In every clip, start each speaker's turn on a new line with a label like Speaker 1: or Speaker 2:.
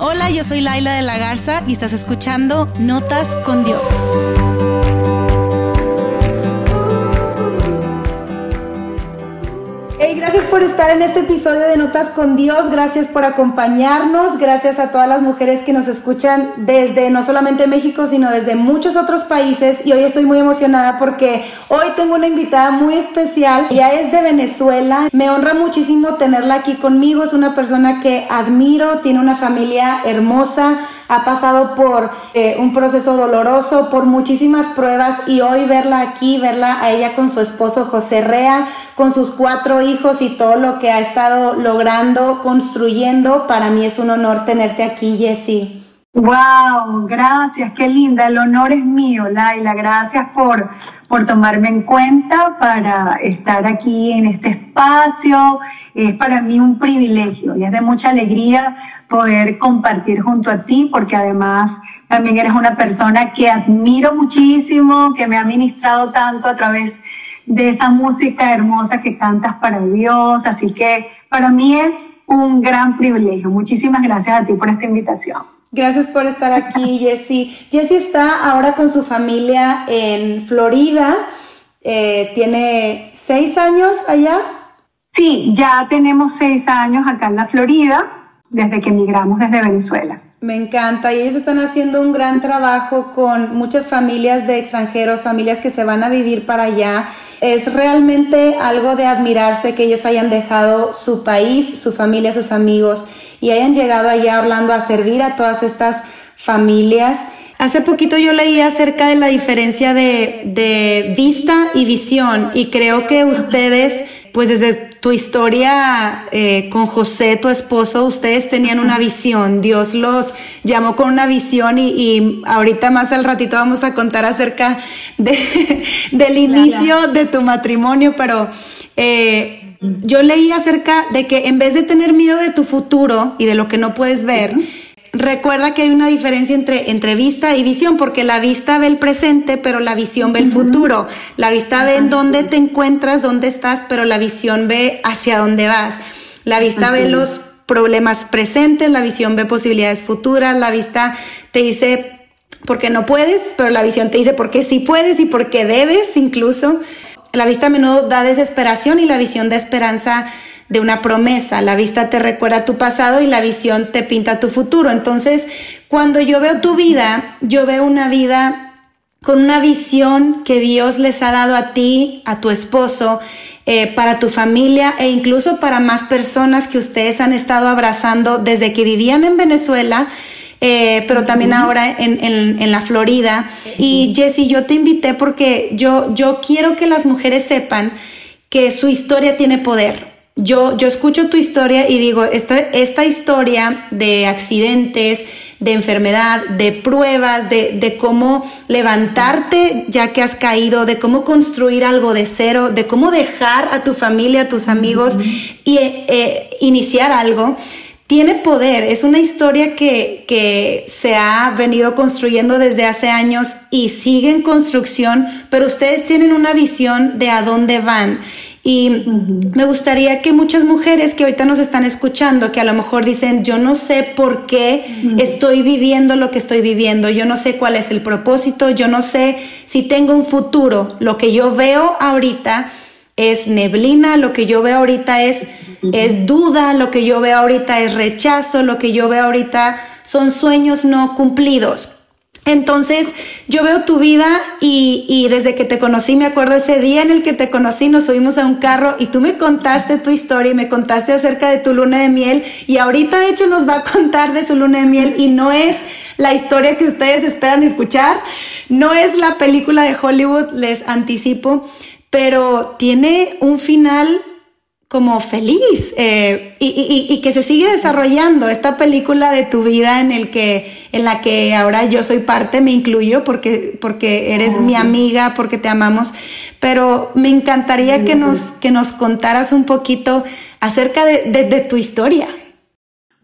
Speaker 1: Hola, yo soy Laila de la Garza y estás escuchando Notas con Dios. Estar en este episodio de Notas con Dios, gracias por acompañarnos, gracias a todas las mujeres que nos escuchan desde no solamente México, sino desde muchos otros países. Y hoy estoy muy emocionada porque hoy tengo una invitada muy especial, ella es de Venezuela, me honra muchísimo tenerla aquí conmigo, es una persona que admiro, tiene una familia hermosa, ha pasado por eh, un proceso doloroso, por muchísimas pruebas y hoy verla aquí, verla a ella con su esposo José Rea, con sus cuatro hijos y todo lo que ha estado logrando, construyendo, para mí es un honor tenerte aquí, Jessie.
Speaker 2: Wow, gracias, qué linda. El honor es mío, Laila. Gracias por, por tomarme en cuenta para estar aquí en este espacio. Es para mí un privilegio y es de mucha alegría poder compartir junto a ti, porque además también eres una persona que admiro muchísimo, que me ha ministrado tanto a través de esa música hermosa que cantas para Dios. Así que para mí es un gran privilegio. Muchísimas gracias a ti por esta invitación.
Speaker 1: Gracias por estar aquí, Jessie. Jessie está ahora con su familia en Florida. Eh, ¿Tiene seis años allá?
Speaker 2: Sí, ya tenemos seis años acá en la Florida, desde que emigramos desde Venezuela.
Speaker 1: Me encanta y ellos están haciendo un gran trabajo con muchas familias de extranjeros, familias que se van a vivir para allá. Es realmente algo de admirarse que ellos hayan dejado su país, su familia, sus amigos y hayan llegado allá Orlando a servir a todas estas familias. Hace poquito yo leí acerca de la diferencia de, de, vista y visión y creo que ustedes, pues desde tu historia eh, con José, tu esposo, ustedes tenían una visión, Dios los llamó con una visión y, ahorita más al ratito vamos a contar acerca de, del inicio de tu matrimonio, pero... Eh, yo leí acerca de que en vez de tener miedo de tu futuro y de lo que no puedes ver, recuerda que hay una diferencia entre, entre vista y visión, porque la vista ve el presente, pero la visión ve el futuro. La vista ve en dónde te encuentras, dónde estás, pero la visión ve hacia dónde vas. La vista ve los problemas presentes, la visión ve posibilidades futuras, la vista te dice por qué no puedes, pero la visión te dice por qué sí puedes y por qué debes incluso. La vista a menudo da desesperación y la visión da esperanza de una promesa. La vista te recuerda tu pasado y la visión te pinta tu futuro. Entonces, cuando yo veo tu vida, yo veo una vida con una visión que Dios les ha dado a ti, a tu esposo, eh, para tu familia e incluso para más personas que ustedes han estado abrazando desde que vivían en Venezuela. Eh, pero también ahora en, en, la Florida. Y Jessie, yo te invité porque yo, yo quiero que las mujeres sepan que su historia tiene poder yo, yo escucho tu historia y digo, esta, esta historia de accidentes, de enfermedad, de pruebas, de, cómo levantarte ya que has caído, de cómo construir algo de cero, de cómo dejar a tu familia, a tus amigos y eh, iniciar algo, tiene poder. Es una historia que, que se ha venido construyendo desde hace años y sigue en construcción, pero ustedes tienen una visión de a dónde van. Y me gustaría que muchas mujeres que ahorita nos están escuchando, que a lo mejor dicen, yo no sé por qué estoy viviendo lo que estoy viviendo, yo no sé cuál es el propósito, yo no sé si tengo un futuro, lo que yo veo ahorita es neblina, lo que yo veo ahorita es, es duda, lo que yo veo ahorita es rechazo, lo que yo veo ahorita son sueños no cumplidos. Entonces yo veo tu vida y, desde que te conocí, me acuerdo ese día en el que te conocí, nos subimos a un carro y tú me contaste tu historia y me contaste acerca de tu luna de miel. Y ahorita de hecho nos va a contar de su luna de miel y no es la historia que ustedes esperan escuchar, no es la película de Hollywood, les anticipo, pero tiene un final como feliz eh, y, que se sigue desarrollando esta película de tu vida en el que en la que ahora yo soy parte me incluyo porque porque eres mi amiga porque te amamos. Pero me encantaría que nos que nos contaras un poquito acerca de, tu historia.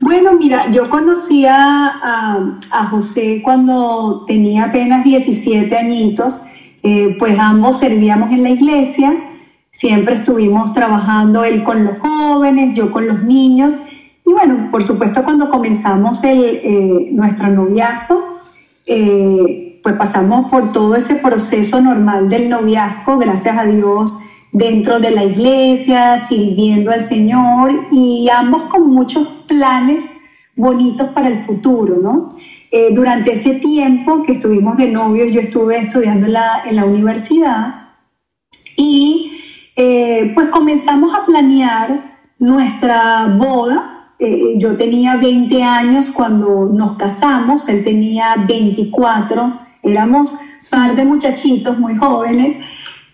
Speaker 2: Bueno, mira, yo conocí a, a, José cuando tenía apenas 17 añitos, eh, pues ambos servíamos en la iglesia Siempre estuvimos trabajando él con los jóvenes, yo con los niños. Y bueno, por supuesto, cuando comenzamos el, eh, nuestro noviazgo, eh, pues pasamos por todo ese proceso normal del noviazgo, gracias a Dios, dentro de la iglesia, sirviendo al Señor y ambos con muchos planes bonitos para el futuro, ¿no? Eh, durante ese tiempo que estuvimos de novios, yo estuve estudiando en la, en la universidad y pues comenzamos a planear nuestra boda. Eh, yo tenía 20 años cuando nos casamos, él tenía 24, éramos par de muchachitos muy jóvenes,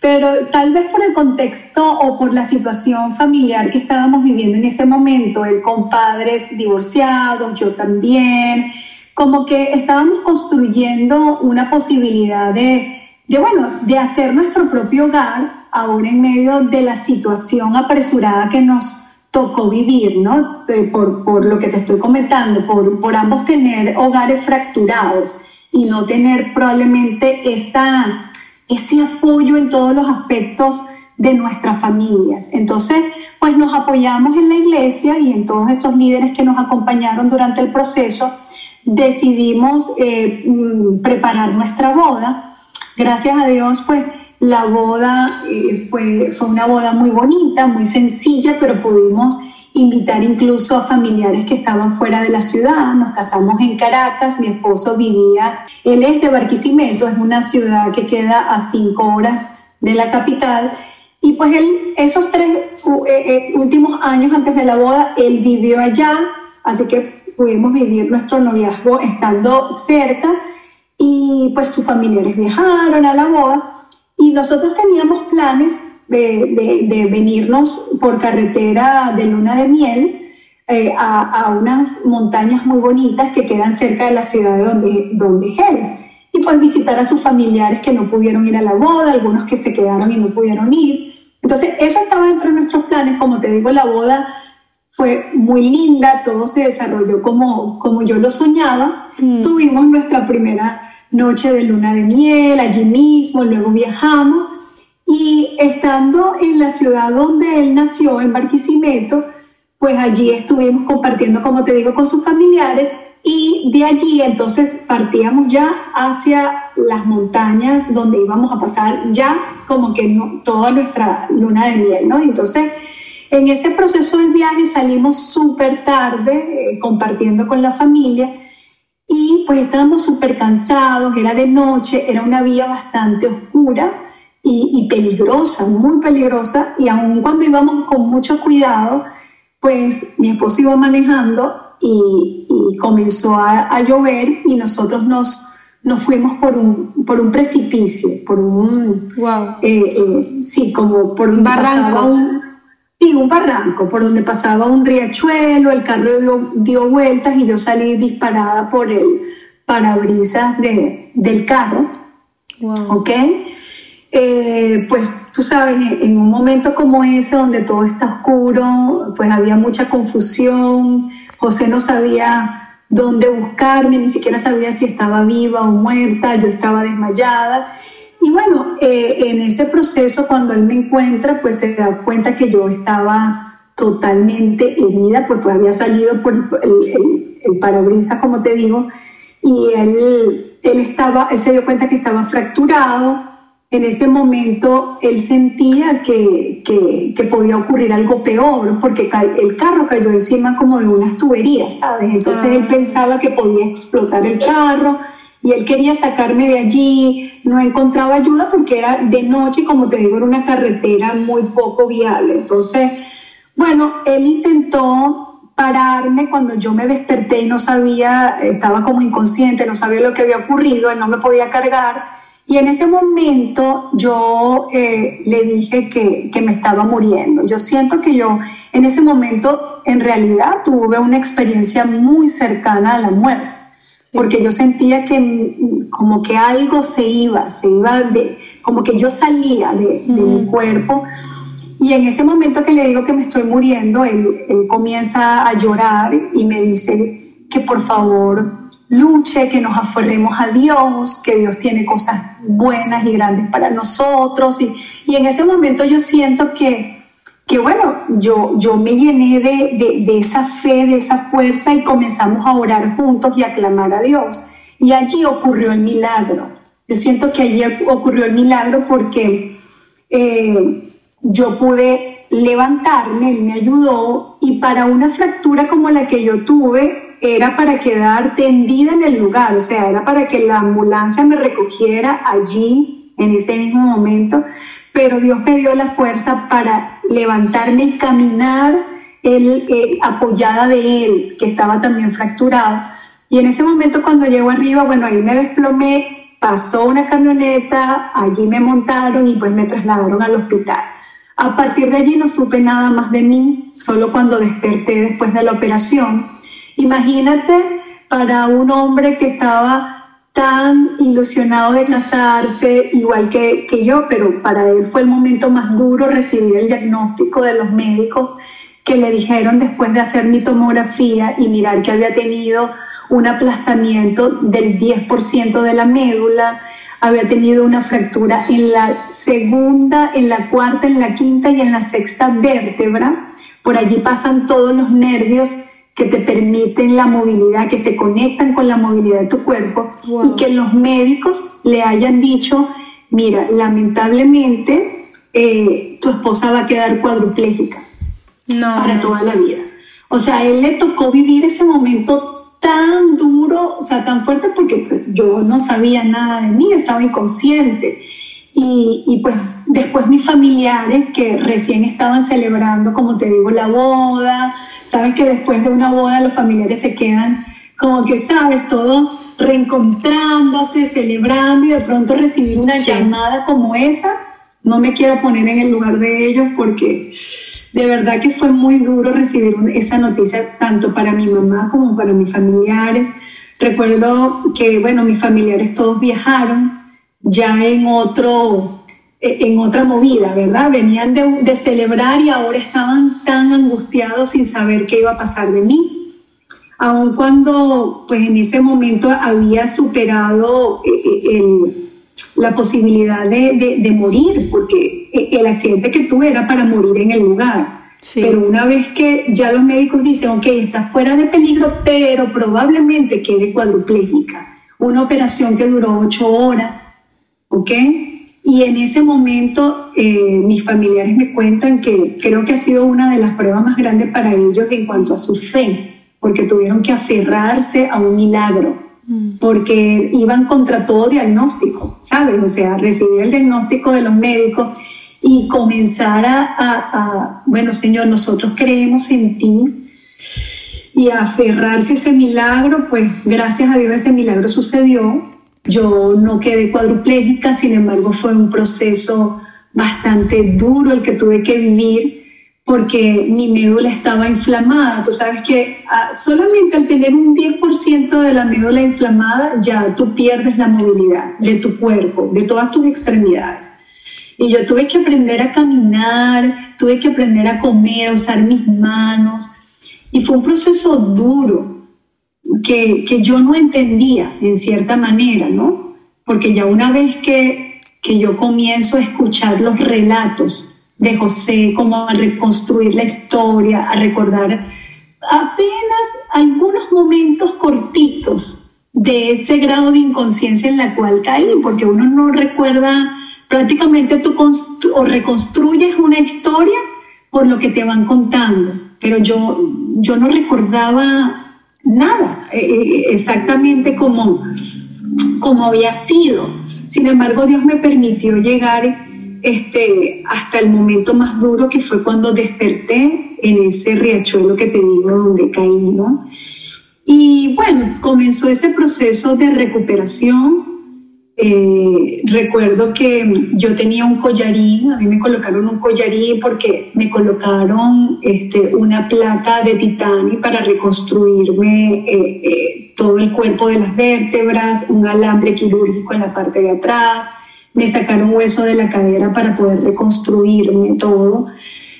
Speaker 2: pero tal vez por el contexto o por la situación familiar que estábamos viviendo en ese momento, él con padres divorciados, yo también, como que estábamos construyendo una posibilidad de, de bueno, de hacer nuestro propio hogar ahora en medio de la situación apresurada que nos tocó vivir, ¿no? Por, por, lo que te estoy comentando, por, por ambos tener hogares fracturados y no tener probablemente esa, ese apoyo en todos los aspectos de nuestras familias. Entonces, pues nos apoyamos en la iglesia y en todos estos líderes que nos acompañaron durante el proceso, decidimos eh, mm, preparar nuestra boda. Gracias a Dios, pues la boda eh, fue, fue una boda muy bonita, muy sencilla, pero pudimos invitar incluso a familiares que estaban fuera de la ciudad. Nos casamos en Caracas, mi esposo vivía, él es de Barquisimeto, es una ciudad que queda a cinco horas de la capital. Y pues él, esos tres eh, eh, últimos años antes de la boda, él vivió allá, así que pudimos vivir nuestro noviazgo estando cerca y pues sus familiares viajaron a la boda y nosotros teníamos planes de, de, venirnos por carretera de luna de miel eh, a, a, unas montañas muy bonitas que quedan cerca de la ciudad de donde, donde es él. Y pues visitar a sus familiares que no pudieron ir a la boda, algunos que se quedaron y no pudieron ir. Entonces, eso estaba dentro de nuestros planes. Como te digo, la boda fue muy linda, todo se desarrolló como, como yo lo soñaba. Mm. Tuvimos nuestra primera noche de luna de miel, allí mismo, luego viajamos. Y estando en la ciudad donde él nació, en Barquisimeto, pues allí estuvimos compartiendo, como te digo, con sus familiares. Y de allí entonces partíamos ya hacia las montañas donde íbamos a pasar ya como que toda nuestra luna de miel, ¿no? Entonces, en ese proceso del viaje salimos súper tarde eh, compartiendo con la familia y pues estábamos súper cansados, era de noche, era una vía bastante oscura y, peligrosa, muy peligrosa, y aun cuando íbamos con mucho cuidado, pues mi esposo iba manejando y, comenzó a, llover y nosotros nos, nos fuimos por un, por un precipicio, por un...
Speaker 1: Wow.
Speaker 2: Eh, eh, sí, como por un
Speaker 1: barranco.
Speaker 2: Sí, un barranco por donde pasaba un riachuelo, el carro dio, dio vueltas y yo salí disparada por el parabrisas de, del carro.
Speaker 1: Wow.
Speaker 2: ¿Ok? Eh, pues tú sabes, en un momento como ese, donde todo está oscuro, pues había mucha confusión, José no sabía dónde buscarme, ni siquiera sabía si estaba viva o muerta, yo estaba desmayada. Y bueno, eh, en ese proceso, cuando él me encuentra, pues se da cuenta que yo estaba totalmente herida, porque había salido por el, el, parabrisas, como te digo, y él, él, estaba, él se dio cuenta que estaba fracturado. En ese momento él sentía que, que, que podía ocurrir algo peor, porque el carro cayó encima como de unas tuberías, ¿sabes? Entonces él ah. pensaba que podía explotar el carro y él quería sacarme de allí, no encontraba ayuda porque era de noche como te digo, era una carretera muy poco viable. Entonces, bueno, él intentó pararme cuando yo me desperté y no sabía, estaba como inconsciente, no sabía lo que había ocurrido, él no me podía cargar. Y en ese momento yo eh, le dije que, que, me estaba muriendo. Yo siento que yo en ese momento en realidad tuve una experiencia muy cercana a la muerte porque yo sentía que como que algo se iba, se iba de, como que yo salía de, mi cuerpo. Y en ese momento que le digo que me estoy muriendo, él, él, comienza a llorar y me dice que por favor luche, que nos aferremos a Dios, que Dios tiene cosas buenas y grandes para nosotros. Y, y en ese momento yo siento que, que bueno, yo, yo me llené de, de, esa fe, de esa fuerza y comenzamos a orar juntos y a clamar a Dios. Y allí ocurrió el milagro. Yo siento que allí ocurrió el milagro porque eh, yo pude levantarme, él me ayudó y para una fractura como la que yo tuve era para quedar tendida en el lugar, o sea, era para que la ambulancia me recogiera allí en ese mismo momento, pero Dios me dio la fuerza para levantarme y caminar él, eh, apoyada de Él, que estaba también fracturado. Y en ese momento cuando llego arriba, bueno, ahí me desplomé, pasó una camioneta, allí me montaron y pues me trasladaron al hospital. A partir de allí no supe nada más de mí, solo cuando desperté después de la operación. Imagínate para un hombre que estaba tan ilusionado de casarse, igual que, que yo, pero para él fue el momento más duro recibir el diagnóstico de los médicos que le dijeron después de hacer mi tomografía y mirar que había tenido un aplastamiento del 10% de la médula, había tenido una fractura en la segunda, en la cuarta, en la quinta y en la sexta vértebra. Por allí pasan todos los nervios que te permiten la movilidad, que se conectan con la movilidad de tu cuerpo y que los médicos le hayan dicho, mira, lamentablemente eh, tu esposa va a quedar cuadruplégica para toda la vida. O sea, a él le tocó vivir ese momento tan duro, o sea, tan fuerte porque pues, yo no sabía nada de mí, estaba inconsciente. Y, y, pues después mis familiares que recién estaban celebrando, como te digo, la boda, sabes que después de una boda los familiares se quedan como que, sabes, todos reencontrándose, celebrando y de pronto recibir una llamada como esa, no me quiero poner en el lugar de ellos porque de verdad que fue muy duro recibir esa noticia tanto para mi mamá como para mis familiares. Recuerdo que, bueno, mis familiares todos viajaron ya en otro, en otra movida, ¿verdad? Venían de, celebrar y ahora estaban tan angustiados sin saber qué iba a pasar de mí. Aun cuando, pues en ese momento había superado eh, eh, la posibilidad de, morir, porque eh, el accidente que tuve era para morir en el lugar. Pero una vez que ya los médicos dicen, ok, está fuera de peligro, pero probablemente quede cuadruplégica. Una operación que duró ocho horas, ¿ok? Y en ese momento eh, mis familiares me cuentan que creo que ha sido una de las pruebas más grandes para ellos en cuanto a su fe, porque tuvieron que aferrarse a un milagro, mm. porque iban contra todo diagnóstico, ¿sabes? O sea, recibir el diagnóstico de los médicos y comenzar a, a bueno, Señor, nosotros creemos en ti y aferrarse a ese milagro, pues gracias a Dios ese milagro sucedió yo no quedé cuadruplégica, sin embargo fue un proceso bastante duro el que tuve que vivir porque mi médula estaba inflamada. Tú sabes que ah, solamente al tener un 10% de la médula inflamada ya tú pierdes la movilidad de tu cuerpo, de todas tus extremidades. Y yo tuve que aprender a caminar, tuve que aprender a comer, a usar mis manos. Y fue un proceso duro, que, yo no entendía en cierta manera, ¿no? Porque ya una vez que, que yo comienzo a escuchar los relatos de José, como a reconstruir la historia, a recordar apenas algunos momentos cortitos de ese grado de inconsciencia en la cual caí, porque uno no recuerda, prácticamente tú o reconstruyes una historia por lo que te van contando, pero yo, yo no recordaba nada, eh, eh, exactamente como, como había sido. Sin embargo, Dios me permitió llegar este, hasta el momento más duro que fue cuando desperté en ese riachuelo que te digo donde caí, ¿no? Y bueno, comenzó ese proceso de recuperación eh, recuerdo que yo tenía un collarín, a mí me colocaron un collarín porque me colocaron este, una placa de titanio para reconstruirme eh, eh, todo el cuerpo de las vértebras, un alambre quirúrgico en la parte de atrás, me sacaron hueso de la cadera para poder reconstruirme todo.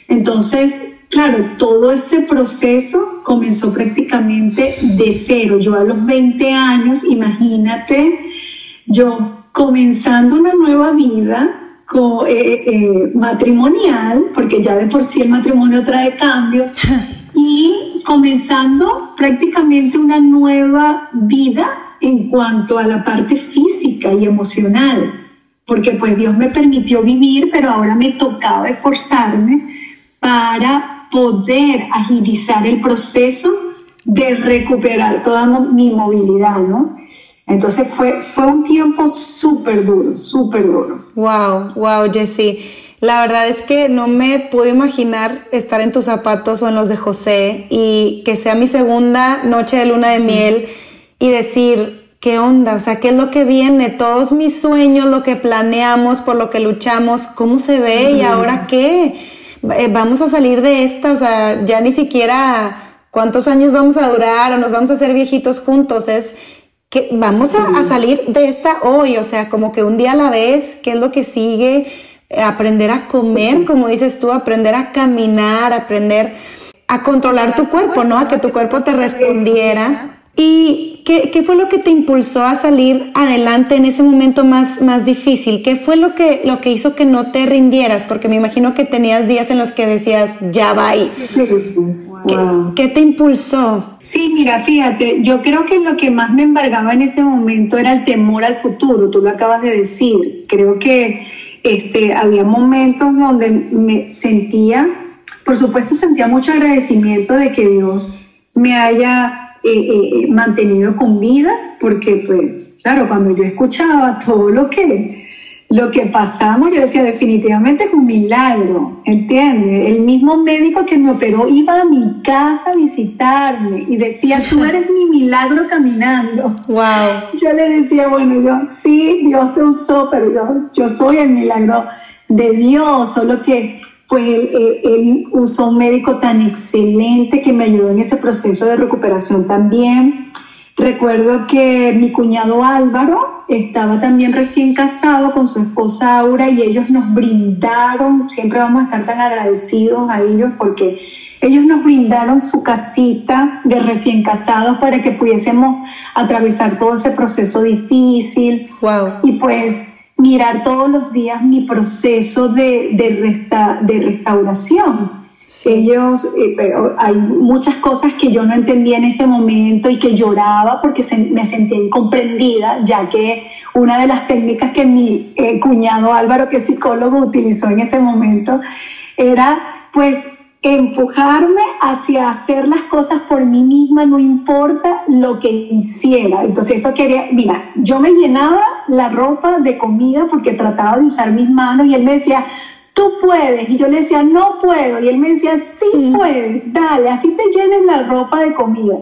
Speaker 2: Entonces, claro, todo ese proceso comenzó prácticamente de cero. Yo a los 20 años, imagínate, yo comenzando una nueva vida eh, eh, matrimonial, porque ya de por sí el matrimonio trae cambios, y comenzando prácticamente una nueva vida en cuanto a la parte física y emocional, porque pues Dios me permitió vivir, pero ahora me tocaba esforzarme para poder agilizar el proceso de recuperar toda mi movilidad, ¿no? Entonces fue, fue un tiempo súper duro, súper duro.
Speaker 1: Wow, wow, Jessie. La verdad es que no me puedo imaginar estar en tus zapatos o en los de José y que sea mi segunda noche de luna de miel y decir, ¿qué onda? O sea, ¿qué es lo que viene? Todos mis sueños, lo que planeamos, por lo que luchamos, ¿cómo se ve? ¿Y ahora qué? Eh, vamos a salir de esta, o sea, ya ni siquiera cuántos años vamos a durar o nos vamos a hacer viejitos juntos, es que vamos a, salir de esta hoy, o sea, como que un día a la vez, qué es lo que sigue, eh, aprender a comer, como dices tú, aprender a caminar, aprender a controlar tu cuerpo, ¿no? A que tu cuerpo te respondiera. ¿Y qué, qué, fue lo que te impulsó a salir adelante en ese momento más, más difícil? ¿Qué fue lo que, lo que hizo que no te rindieras? Porque me imagino que tenías días en los que decías, ya va ahí. ¿Qué, te impulsó?
Speaker 2: Sí, mira, fíjate, yo creo que lo que más me embargaba en ese momento era el temor al futuro, tú lo acabas de decir. Creo que este, había momentos donde me sentía, por supuesto sentía mucho agradecimiento de que Dios me haya eh, eh, mantenido con vida, porque pues, claro, cuando yo escuchaba todo lo que lo que pasamos, yo decía, definitivamente es un milagro, ¿entiendes? El mismo médico que me operó iba a mi casa a visitarme y decía, tú eres mi milagro caminando.
Speaker 1: Wow.
Speaker 2: Yo le decía, bueno, yo, sí, Dios te usó, pero yo, yo soy el milagro de Dios, solo que pues él, él, usó un médico tan excelente que me ayudó en ese proceso de recuperación también. Recuerdo que mi cuñado Álvaro estaba también recién casado con su esposa Aura y ellos nos brindaron, siempre vamos a estar tan agradecidos a ellos porque ellos nos brindaron su casita de recién casados para que pudiésemos atravesar todo ese proceso difícil.
Speaker 1: Wow.
Speaker 2: Y pues mirar todos los días mi proceso de, de, de restauración ellos, eh, pero hay muchas cosas que yo no entendía en ese momento y que lloraba porque me sentía incomprendida, ya que una de las técnicas que mi eh, cuñado Álvaro, que es psicólogo, utilizó en ese momento era pues empujarme hacia hacer las cosas por mí misma, no importa lo que hiciera. Entonces eso quería, mira, yo me llenaba la ropa de comida porque trataba de usar mis manos y él me decía, tú puedes. Y yo le decía, no puedo. Y él me decía, sí puedes, dale, así te llenes la ropa de comida.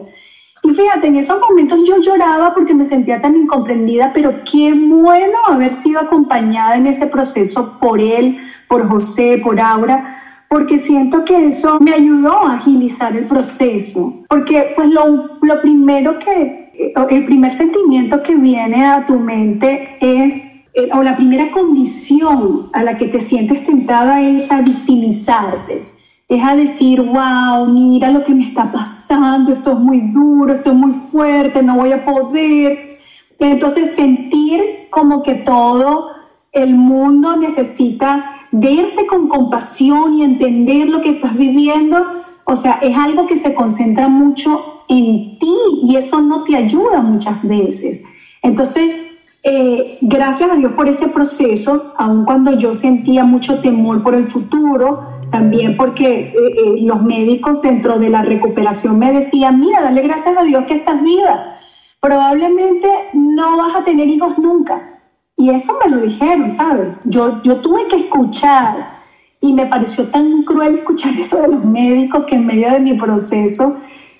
Speaker 2: Y fíjate, en esos momentos yo lloraba porque me sentía tan incomprendida, pero qué bueno haber sido acompañada en ese proceso por él, por José, por Aura, porque siento que eso me ayudó a agilizar el proceso. Porque pues lo, lo primero que, eh, el primer sentimiento que viene a tu mente es eh, o la primera condición a la que te sientes tentada es a victimizarte. Es a decir, wow, mira lo que me está pasando, esto es muy duro, esto es muy fuerte, no voy a poder. Entonces sentir como que todo el mundo necesita verte con compasión y entender lo que estás viviendo, o sea, es algo que se concentra mucho en ti y eso no te ayuda muchas veces. Entonces, eh, gracias a Dios por ese proceso, aun cuando yo sentía mucho temor por el futuro, también porque eh, eh, los médicos dentro de la recuperación me decían, mira, dale gracias a Dios que estás viva. Probablemente no vas a tener hijos nunca. Y eso me lo dijeron, ¿sabes? Yo, yo tuve que escuchar y me pareció tan cruel escuchar eso de los médicos que en medio de mi proceso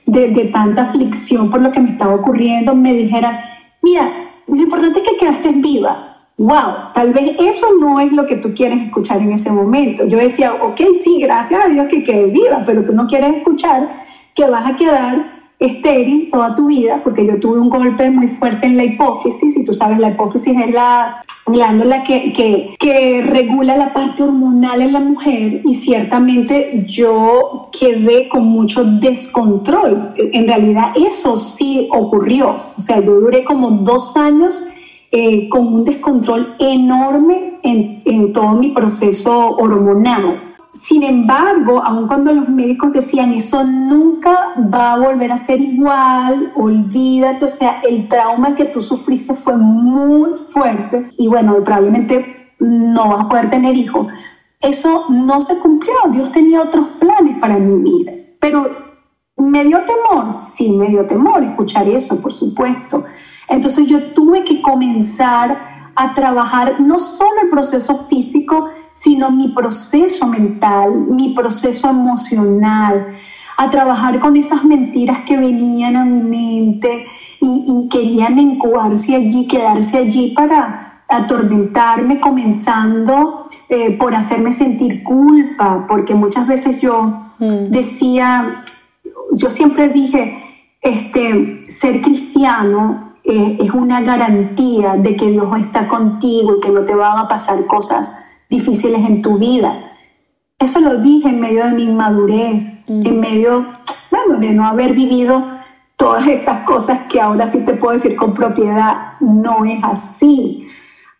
Speaker 2: de, de tanta aflicción por lo que me estaba ocurriendo me dijeran, mira, lo importante es que quedaste viva. Wow, tal vez eso no es lo que tú quieres escuchar en ese momento. Yo decía, ok, sí, gracias a Dios que quedé viva, pero tú no quieres escuchar que vas a quedar estéril toda tu vida, porque yo tuve un golpe muy fuerte en la hipófisis, y tú sabes, la hipófisis es la glándula que, que, que, regula la parte hormonal en la mujer y ciertamente yo quedé con mucho descontrol. En realidad eso sí ocurrió. O sea, yo duré como dos años eh, con un descontrol enorme en, en todo mi proceso hormonal. Sin embargo, aun cuando los médicos decían eso nunca va a volver a ser igual, olvídate, o sea, el trauma que tú sufriste fue muy fuerte y bueno, probablemente no vas a poder tener hijos. Eso no se cumplió, Dios tenía otros planes para mi vida, pero me dio temor, sí, me dio temor escuchar eso, por supuesto. Entonces yo tuve que comenzar a trabajar no solo el proceso físico, sino mi proceso mental, mi proceso emocional, a trabajar con esas mentiras que venían a mi mente y, querían incubarse allí, quedarse allí para atormentarme, comenzando eh, por hacerme sentir culpa, porque muchas veces yo mm. decía, yo siempre dije, este, ser cristiano eh, es una garantía de que Dios está contigo y que no te van a pasar cosas difíciles en tu vida. Eso lo dije en medio de mi inmadurez, mm. en medio, bueno, de no haber vivido todas estas cosas que ahora sí te puedo decir con propiedad, no es así.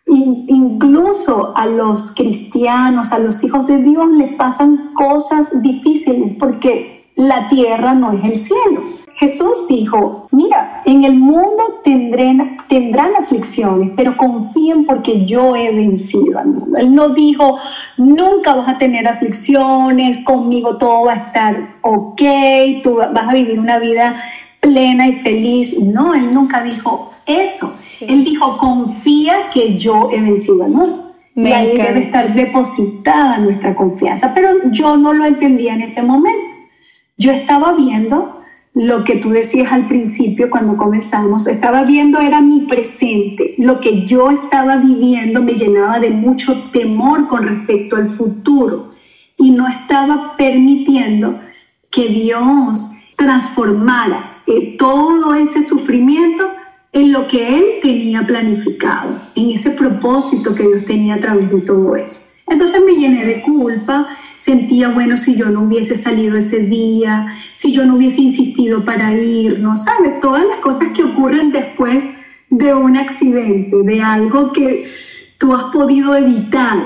Speaker 2: incluso a los cristianos, a los hijos de Dios les pasan cosas difíciles porque la tierra no es el cielo. Jesús dijo, mira, en el mundo tendrán, tendrán aflicciones, pero confíen porque yo he vencido al mundo. Él no dijo, nunca vas a tener aflicciones, conmigo todo va a estar ok, tú vas a vivir una vida plena y feliz. No, él nunca dijo eso. Él dijo, confía que yo he vencido al mundo. y ahí debe estar depositada nuestra confianza. Pero yo no lo entendía en ese momento. Yo estaba viendo lo que tú decías al principio cuando comenzamos, estaba viendo era mi presente, lo que yo estaba viviendo me llenaba de mucho temor con respecto al futuro y no estaba permitiendo que Dios transformara eh, todo ese sufrimiento en lo que Él tenía planificado, en ese propósito que Dios tenía a través de todo eso. Entonces me llené de culpa, sentía, bueno, si yo no hubiese salido ese día, si yo no hubiese insistido para irnos, ¿sabes? Todas las cosas que ocurren después de un accidente, de algo que tú has podido evitar,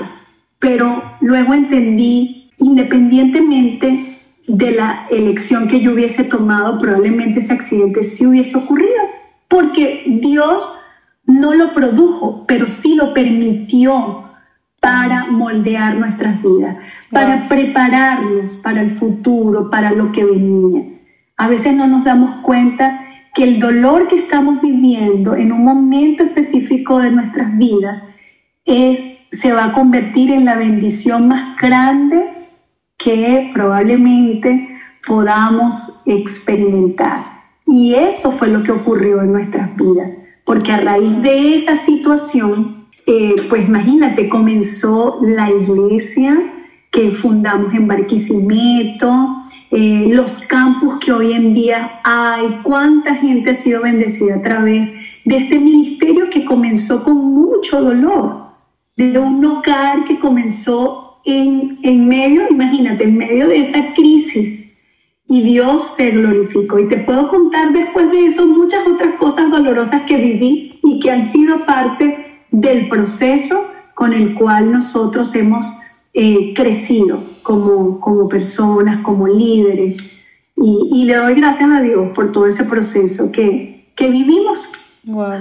Speaker 2: pero luego entendí, independientemente de la elección que yo hubiese tomado, probablemente ese accidente sí hubiese ocurrido, porque Dios no lo produjo, pero sí lo permitió para moldear nuestras vidas, para prepararnos para el futuro, para lo que venía. A veces no nos damos cuenta que el dolor que estamos viviendo en un momento específico de nuestras vidas es, se va a convertir en la bendición más grande que probablemente podamos experimentar. Y eso fue lo que ocurrió en nuestras vidas, porque a raíz de esa situación eh, pues imagínate, comenzó la iglesia que fundamos en Barquisimeto, eh, los campus que hoy en día hay, cuánta gente ha sido bendecida a través de este ministerio que comenzó con mucho dolor, de un hogar que comenzó en, en medio, imagínate, en medio de esa crisis. Y Dios se glorificó. Y te puedo contar después de eso muchas otras cosas dolorosas que viví y que han sido parte del proceso con el cual nosotros hemos eh, crecido como, como personas, como líderes. Y, le doy gracias a Dios por todo ese proceso que, que vivimos.
Speaker 1: Wow.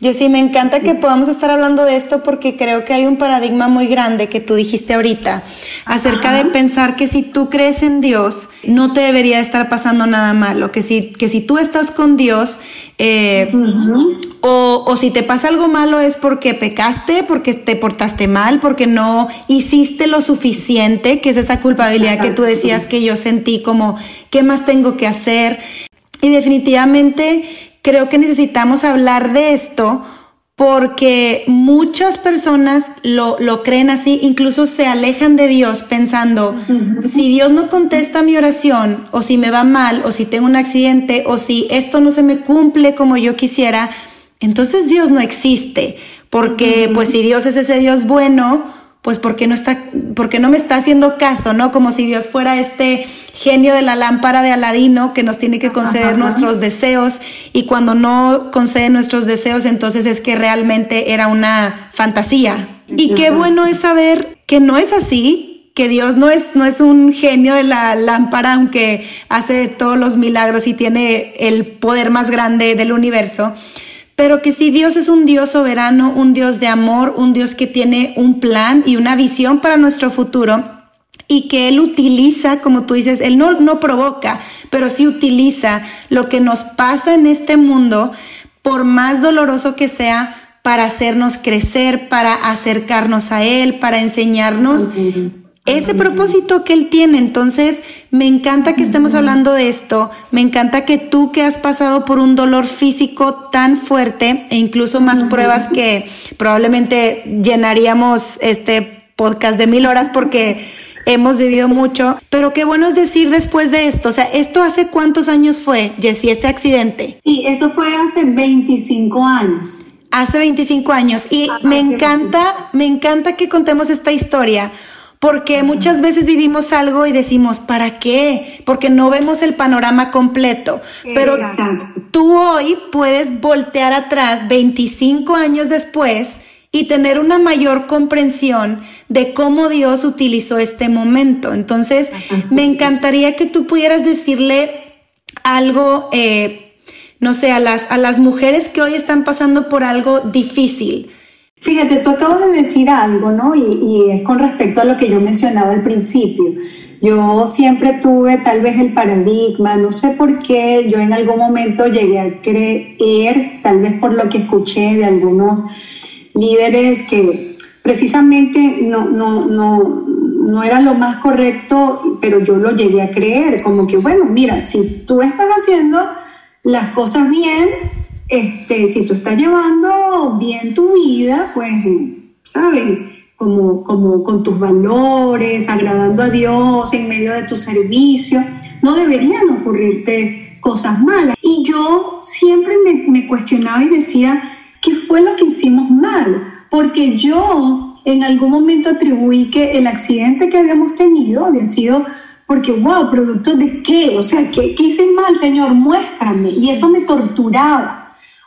Speaker 1: Jessy, me encanta que podamos estar hablando de esto porque creo que hay un paradigma muy grande que tú dijiste ahorita acerca de pensar que si tú crees en Dios no te debería estar pasando nada malo, que si, que si tú estás con Dios eh, o, o, si te pasa algo malo es porque pecaste, porque te portaste mal, porque no hiciste lo suficiente, que es esa culpabilidad que tú decías que yo sentí como, ¿qué más tengo que hacer? Y definitivamente creo que necesitamos hablar de esto porque muchas personas lo, creen así, incluso se alejan de Dios pensando, si Dios no contesta mi oración, o si me va mal, o si tengo un accidente, o si esto no se me cumple como yo quisiera, entonces Dios no existe, porque pues si Dios es ese Dios bueno, pues porque no está, porque no me está haciendo caso, ¿no? Como si Dios fuera este genio de la lámpara de Aladino que nos tiene que conceder nuestros deseos y cuando no concede nuestros deseos, entonces es que realmente era una fantasía. Y qué bueno es saber que no es así, que Dios no es, no es un genio de la lámpara, aunque hace todos los milagros y tiene el poder más grande del universo, pero que sí Dios es un Dios soberano, un Dios de amor, un Dios que tiene un plan y una visión para nuestro futuro y que Él utiliza, como tú dices, Él no, no provoca, pero sí utiliza lo que nos pasa en este mundo, por más doloroso que sea, para hacernos crecer, para acercarnos a Él, para enseñarnos ese propósito que Él tiene. Entonces, me encanta que estemos hablando de esto, me encanta que tú que has pasado por un dolor físico tan fuerte e incluso más pruebas que probablemente llenaríamos este podcast de mil horas porque hemos vivido mucho, pero qué bueno es decir después de esto, o sea, ¿esto hace cuántos años fue, Jessie, este accidente?
Speaker 2: Sí, eso fue hace 25 años.
Speaker 1: Hace 25 años. Y me encanta, me encanta que contemos esta historia porque muchas veces vivimos algo y decimos, ¿para qué? Porque no vemos el panorama completo. Pero tú hoy puedes voltear atrás 25 años después y tener una mayor comprensión de cómo Dios utilizó este momento. Entonces, me encantaría que tú pudieras decirle algo, eh, no sé, a las, a las mujeres que hoy están pasando por algo difícil
Speaker 2: Fíjate, tú acabas de decir algo, ¿no? Y, es con respecto a lo que yo mencionaba al principio. Yo siempre tuve tal vez el paradigma, no sé por qué, yo en algún momento llegué a creer, tal vez por lo que escuché de algunos líderes que precisamente no, no, no, no era lo más correcto, pero yo lo llegué a creer, como que, bueno, mira, si tú estás haciendo las cosas bien, este, si tú estás llevando bien tu vida, pues, ¿sabes? Como, como con tus valores, agradando a Dios en medio de tu servicio, no deberían ocurrirte cosas malas. Y yo siempre me, me cuestionaba y decía, ¿qué fue lo que hicimos mal? Porque yo en algún momento atribuí que el accidente que habíamos tenido había sido porque, wow, producto de qué? O sea, ¿qué, ¿qué hice mal, Señor? Muéstrame. Y eso me torturaba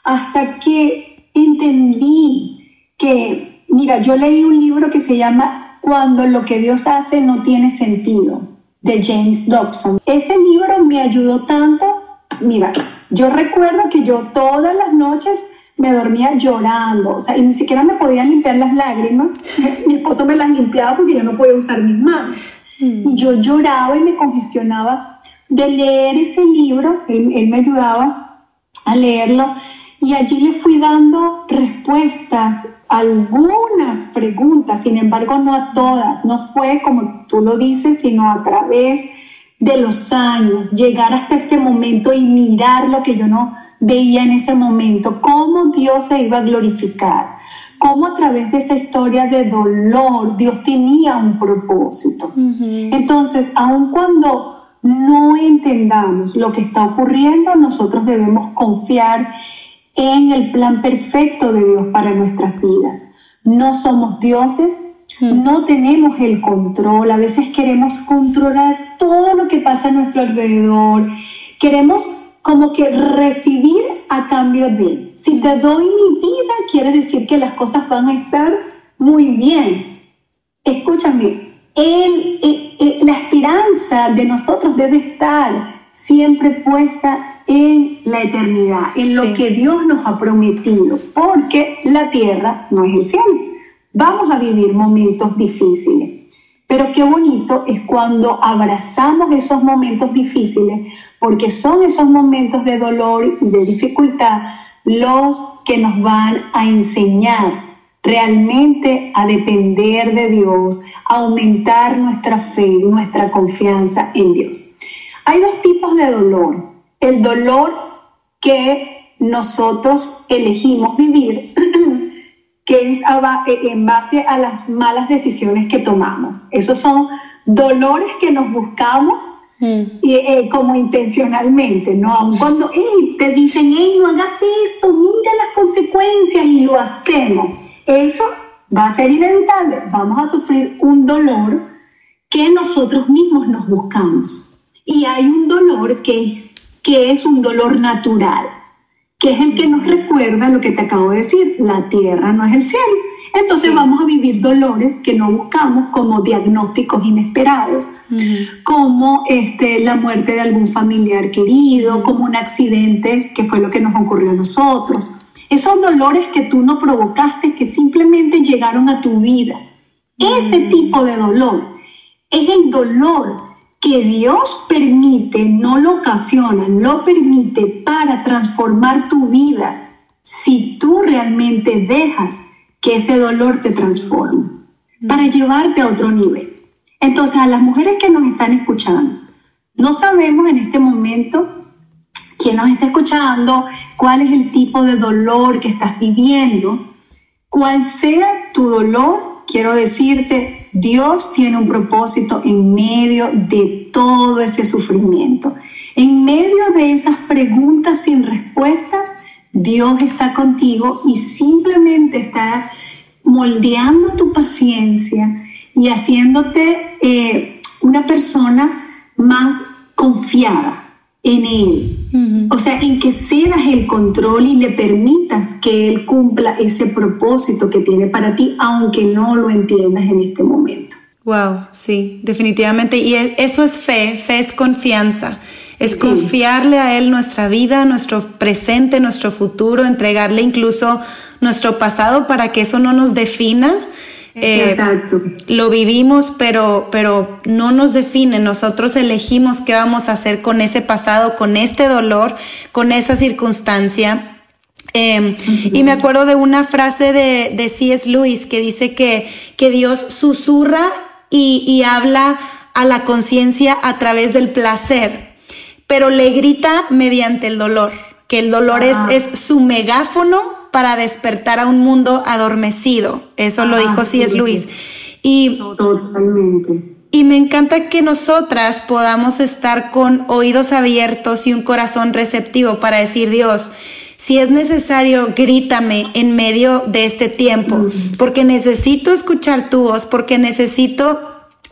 Speaker 2: hasta que entendí que, mira, yo leí un libro que se llama Cuando lo que Dios hace no tiene sentido, de James Dobson. Ese libro me ayudó tanto, mira, yo recuerdo que yo todas las noches me dormía llorando, o sea, y ni siquiera me podía limpiar las lágrimas, mi esposo me las limpiaba porque yo no podía usar mis manos. Y yo lloraba y me congestionaba de leer ese libro, él, él me ayudaba a leerlo, y allí le fui dando respuestas a algunas preguntas, sin embargo no a todas, no fue como tú lo dices, sino a través de los años, llegar hasta este momento y mirar lo que yo no veía en ese momento, cómo Dios se iba a glorificar, cómo a través de esa historia de dolor Dios tenía un propósito. Entonces, aun cuando no entendamos lo que está ocurriendo, nosotros debemos confiar en el plan perfecto de Dios para nuestras vidas. No somos dioses, hmm. no tenemos el control, a veces queremos controlar todo lo que pasa a nuestro alrededor, queremos como que recibir a cambio de. Si te doy mi vida, quiere decir que las cosas van a estar muy bien. Escúchame, el, eh, eh, la esperanza de nosotros debe estar siempre puesta en la eternidad, en lo que Dios nos ha prometido, porque la tierra no es el cielo. Vamos a vivir momentos difíciles, pero qué bonito es cuando abrazamos esos momentos difíciles, porque son esos momentos de dolor y de dificultad los que nos van a enseñar realmente a depender de Dios, a aumentar nuestra fe, nuestra confianza en Dios. Hay dos tipos de dolor el dolor que nosotros elegimos vivir, que es eh, en base a las malas decisiones que tomamos. Esos son dolores que nos buscamos mm. y, eh, como intencionalmente, ¿no? Aun cuando te dicen, hey, no hagas esto, mira las consecuencias y lo hacemos. Eso va a ser inevitable, vamos a sufrir un dolor que nosotros mismos nos buscamos. Y hay un dolor que es, que es un dolor natural, que es el que nos recuerda lo que te acabo de decir, la tierra no es el cielo. Entonces vamos a vivir dolores que no buscamos como diagnósticos inesperados, como este, la muerte de algún familiar querido, como un accidente, que fue lo que nos ocurrió a nosotros. Esos dolores que tú no provocaste, que simplemente llegaron a tu vida. Ese tipo de dolor es el dolor que Dios permite, no lo ocasiona, lo permite para transformar tu vida si tú realmente dejas que ese dolor te transforme, para llevarte a otro nivel. Entonces, a las mujeres que nos están escuchando, no sabemos en este momento quién nos está escuchando, cuál es el tipo de dolor que estás viviendo, cuál sea tu dolor, quiero decirte, Dios tiene un propósito en medio de todo ese sufrimiento. En medio de esas preguntas sin respuestas, Dios está contigo y simplemente está moldeando tu paciencia y haciéndote eh, una persona más confiada en Él. O sea, en que cedas el control y le permitas que Él cumpla ese propósito que tiene para ti, aunque no lo entiendas en este momento.
Speaker 1: Wow, sí, definitivamente. Y e, eso es fe, fe es confianza. Es confiarle a Él nuestra vida, nuestro presente, nuestro futuro, entregarle incluso nuestro pasado para que eso no nos defina.
Speaker 2: Eh, Exacto.
Speaker 1: Lo vivimos, pero, pero no nos define. Nosotros elegimos qué vamos a hacer con ese pasado, con este dolor, con esa circunstancia. Em, y me acuerdo de una frase de, de C.S. Lewis que dice que, que Dios susurra y, y habla a la conciencia a través del placer pero le grita mediante el dolor, que el dolor es, ah. es, su megáfono para despertar a un mundo adormecido. Eso lo ah, dijo C.S. Luis. Y,
Speaker 2: Totalmente.
Speaker 1: Y me encanta que nosotras podamos estar con oídos abiertos y un corazón receptivo para decir, Dios, si es necesario, grítame en medio de este tiempo, porque necesito escuchar tu voz, porque necesito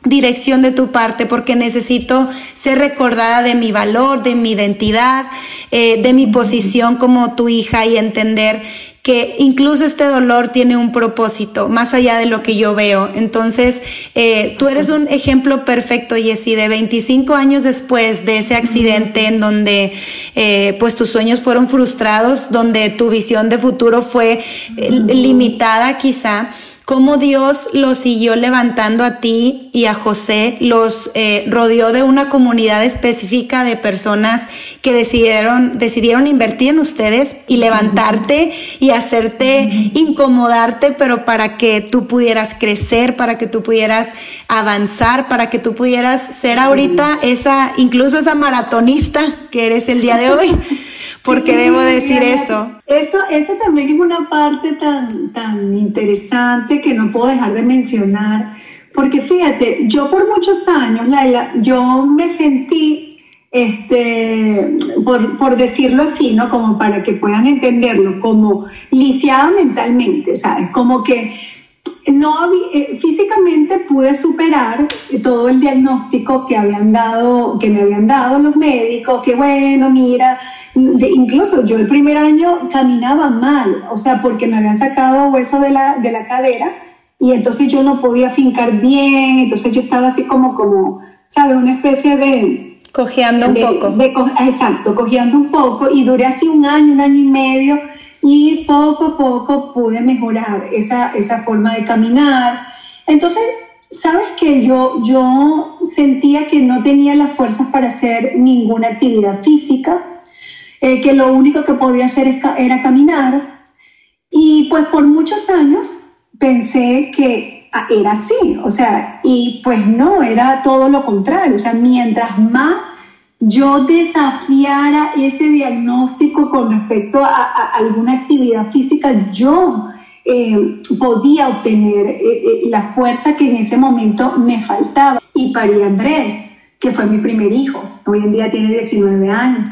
Speaker 1: dirección de tu parte porque necesito ser recordada de mi valor, de mi identidad, eh, de mi posición como tu hija y entender que incluso este dolor tiene un propósito más allá de lo que yo veo. Entonces, eh, tú eres un ejemplo perfecto, Jessy, de 25 años después de ese accidente en donde eh, pues tus sueños fueron frustrados, donde tu visión de futuro fue limitada quizá cómo Dios los siguió levantando a ti y a José, los eh, rodeó de una comunidad específica de personas que decidieron, decidieron invertir en ustedes y levantarte y hacerte incomodarte, pero para que tú pudieras crecer, para que tú pudieras avanzar, para que tú pudieras ser ahorita esa, incluso esa maratonista que eres el día de hoy. porque debo decir eso.
Speaker 2: Eso, eso también es una parte tan, tan interesante que no puedo dejar de mencionar, porque fíjate, yo por muchos años, Laila, yo me sentí, este, por, por decirlo así, ¿no? Como para que puedan entenderlo, como lisiada mentalmente, ¿sabes? Como que no eh, físicamente pude superar todo el diagnóstico que habían dado, que me habían dado los médicos, que bueno, mira, incluso yo el primer año caminaba mal, o sea, porque me habían sacado hueso de la, de la cadera y entonces yo no podía fincar bien, entonces yo estaba así como, como, ¿sabes? Una especie de...
Speaker 1: Cojeando un poco.
Speaker 2: exacto, cojeando un poco y duré así un año, un año y medio y poco a poco pude mejorar esa, esa forma de caminar. Entonces, sabes que yo, yo sentía que no tenía las fuerzas para hacer ninguna actividad física, eh, que lo único que podía hacer era caminar. Y pues por muchos años pensé que ah, era así, o sea, y pues no, era todo lo contrario, o sea, mientras más yo desafiara ese diagnóstico con respecto a, alguna actividad física, yo eh, podía obtener eh, la fuerza que en ese momento me faltaba. Y parí Andrés, que fue mi primer hijo. Hoy en día tiene 19 años.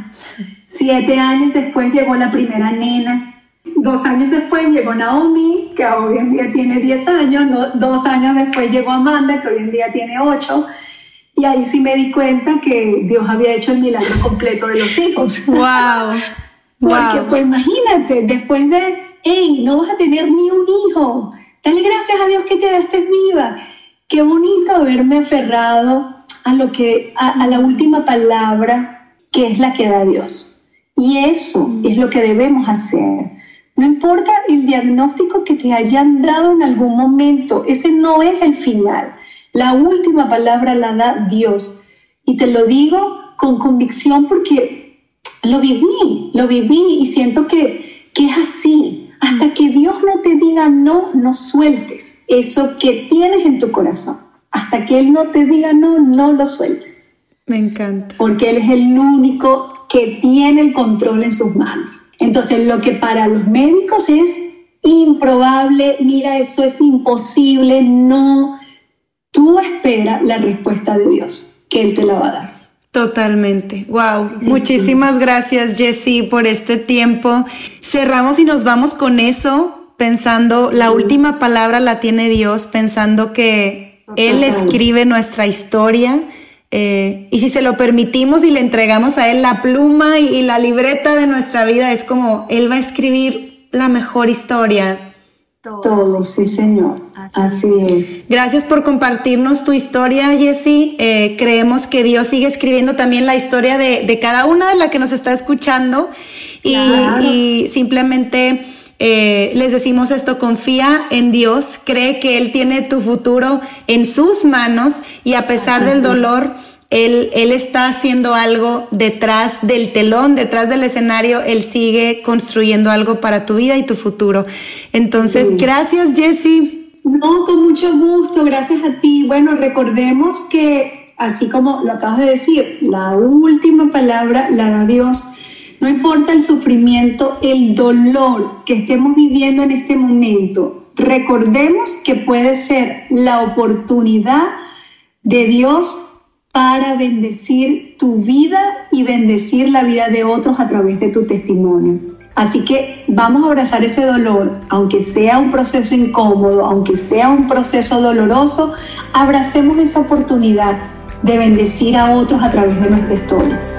Speaker 2: Siete años después llegó la primera nena. dos años después llegó Naomi, que hoy en día tiene 10 años, dos años después llegó Amanda, que hoy en día tiene 8. Y ahí sí me di cuenta que Dios había hecho el milagro completo de los hijos.
Speaker 1: ¡Wow!
Speaker 2: Porque pues imagínate, después de, hey, no vas a tener ni un hijo, dale gracias a Dios que quedaste viva. Qué bonito haberme aferrado a lo que, a, a la última palabra que es la que da Dios. Y eso es lo que debemos hacer. No importa el diagnóstico que te hayan dado en algún momento, ese no es el final. La última palabra la da Dios. Y te lo digo con convicción porque lo viví, lo viví y siento que, que es así. Hasta que Dios no te diga no, no sueltes eso que tienes en tu corazón. Hasta que Él no te diga no, no lo sueltes.
Speaker 1: Me encanta.
Speaker 2: Porque Él es el único que tiene el control en sus manos. Entonces, lo que para los médicos es improbable, mira, eso es imposible, no, tú espera la respuesta de Dios, que Él te la va a dar.
Speaker 1: Totalmente. Wow. Muchísimas gracias, Jessie, por este tiempo. Cerramos y nos vamos con eso, pensando, la última palabra la tiene Dios, pensando que Él escribe nuestra historia. Eh, y si se lo permitimos y le entregamos a Él la pluma y la libreta de nuestra vida, es como Él va a escribir la mejor historia
Speaker 2: todo, sí, Señor. Así, es.
Speaker 1: Gracias por compartirnos tu historia, Jessie. Eh, creemos que Dios sigue escribiendo también la historia de, cada una de la que nos está escuchando. Y, simplemente eh, les decimos esto, confía en Dios, cree que Él tiene tu futuro en sus manos y a pesar del dolor, él, está haciendo algo detrás del telón, detrás del escenario, Él sigue construyendo algo para tu vida y tu futuro. Entonces, gracias Jessie.
Speaker 2: No, con mucho gusto, gracias a ti. Bueno, recordemos que, así como lo acabas de decir, la última palabra la da Dios. No importa el sufrimiento, el dolor que estemos viviendo en este momento, recordemos que puede ser la oportunidad de Dios para bendecir tu vida y bendecir la vida de otros a través de tu testimonio. Así que vamos a abrazar ese dolor, aunque sea un proceso incómodo, aunque sea un proceso doloroso, abracemos esa oportunidad de bendecir a otros a través de nuestra historia.